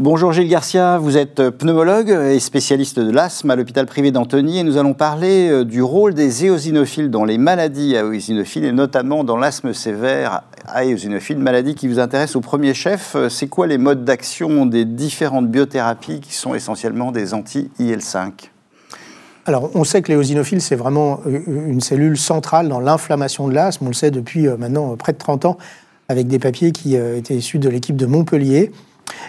Bonjour Gilles Garcia, vous êtes pneumologue et spécialiste de l'asthme à l'hôpital privé d'Antony et nous allons parler euh, du rôle des éosinophiles dans les maladies à éosinophiles et notamment dans l'asthme sévère à éosinophiles, maladie qui vous intéresse au premier chef. Euh, c'est quoi les modes d'action des différentes biothérapies qui sont essentiellement des anti-IL5 alors, on sait que l'éosinophile, c'est vraiment euh, une cellule centrale dans l'inflammation de l'asthme. On le sait depuis maintenant près de 30 ans avec des papiers qui étaient issus de l'équipe de Montpellier.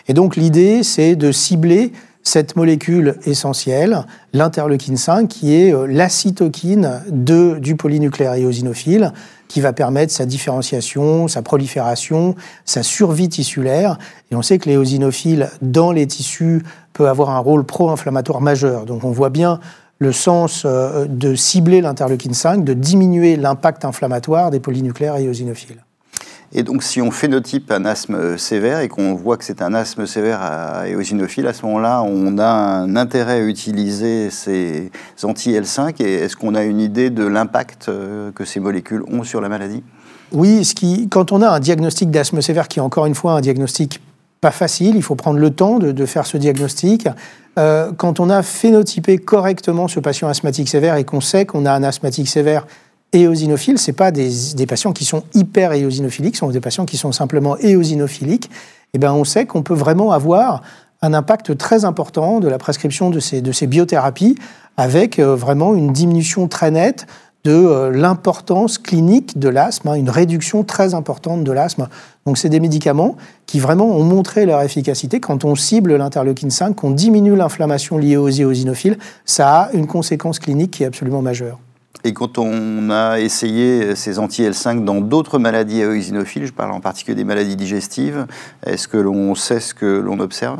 Et donc l'idée, c'est de cibler cette molécule essentielle, l'interleukine 5, qui est euh, l'acitoquine du polynucléaire éosinophile, qui va permettre sa différenciation, sa prolifération, sa survie tissulaire. Et on sait que l'éosinophile, dans les tissus, peut avoir un rôle pro-inflammatoire majeur. Donc on voit bien le sens euh, de cibler l'interleukine 5, de diminuer l'impact inflammatoire des polynucléaires éosinophiles. Et donc, si on phénotype un asthme sévère et qu'on voit que c'est un asthme sévère à éosinophile, à ce moment-là, on a un intérêt à utiliser ces anti-L5. Et est-ce qu'on a une idée de l'impact euh, que ces molécules ont sur la maladie? Oui, ce qui, quand on a un diagnostic d'asthme sévère, qui est encore une fois un diagnostic pas facile, il faut prendre le temps de, faire ce diagnostic. Euh, quand on a phénotypé correctement ce patient asthmatique sévère et qu'on sait qu'on a un asthmatique sévère éosinophiles, ce pas des, patients qui sont hyper éosinophiliques, ce sont des patients qui sont simplement éosinophiliques. Et eh ben, on sait qu'on peut vraiment avoir un impact très important de la prescription de ces, de ces biothérapies avec euh, vraiment une diminution très nette de euh, l'importance clinique de l'asthme, hein, une réduction très importante de l'asthme. Donc c'est des médicaments qui vraiment ont montré leur efficacité. Quand on cible l'interleukine 5, qu'on diminue l'inflammation liée aux éosinophiles, ça a une conséquence clinique qui est absolument majeure. Et quand on a essayé ces anti-L5 dans d'autres maladies éosinophiles, je parle en particulier des maladies digestives, est-ce que l'on sait ce que l'on observe?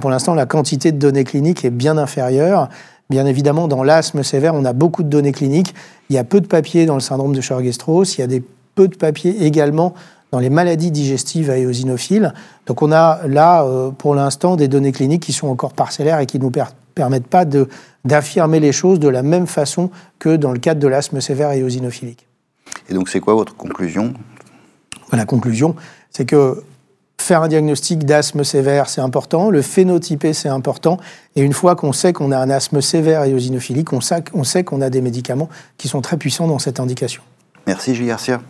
Pour l'instant, la quantité de données cliniques est bien inférieure. Bien évidemment, dans l'asthme sévère, on a beaucoup de données cliniques. Il y a peu de papiers dans le syndrome de Churg-Strauss. Il y a peu de papiers également dans les maladies digestives à éosinophiles. Donc on a là, euh, pour l'instant, des données cliniques qui sont encore parcellaires et qui nous permettent pas d'affirmer les choses de la même façon que dans le cadre de l'asthme sévère et éosinophilique. Et donc c'est quoi votre conclusion? La conclusion, c'est que faire un diagnostic d'asthme sévère, c'est important, le phénotyper, c'est important, et une fois qu'on sait qu'on a un asthme sévère et éosinophilique, on sait qu'on a des médicaments qui sont très puissants dans cette indication. Merci Gilles Garcia.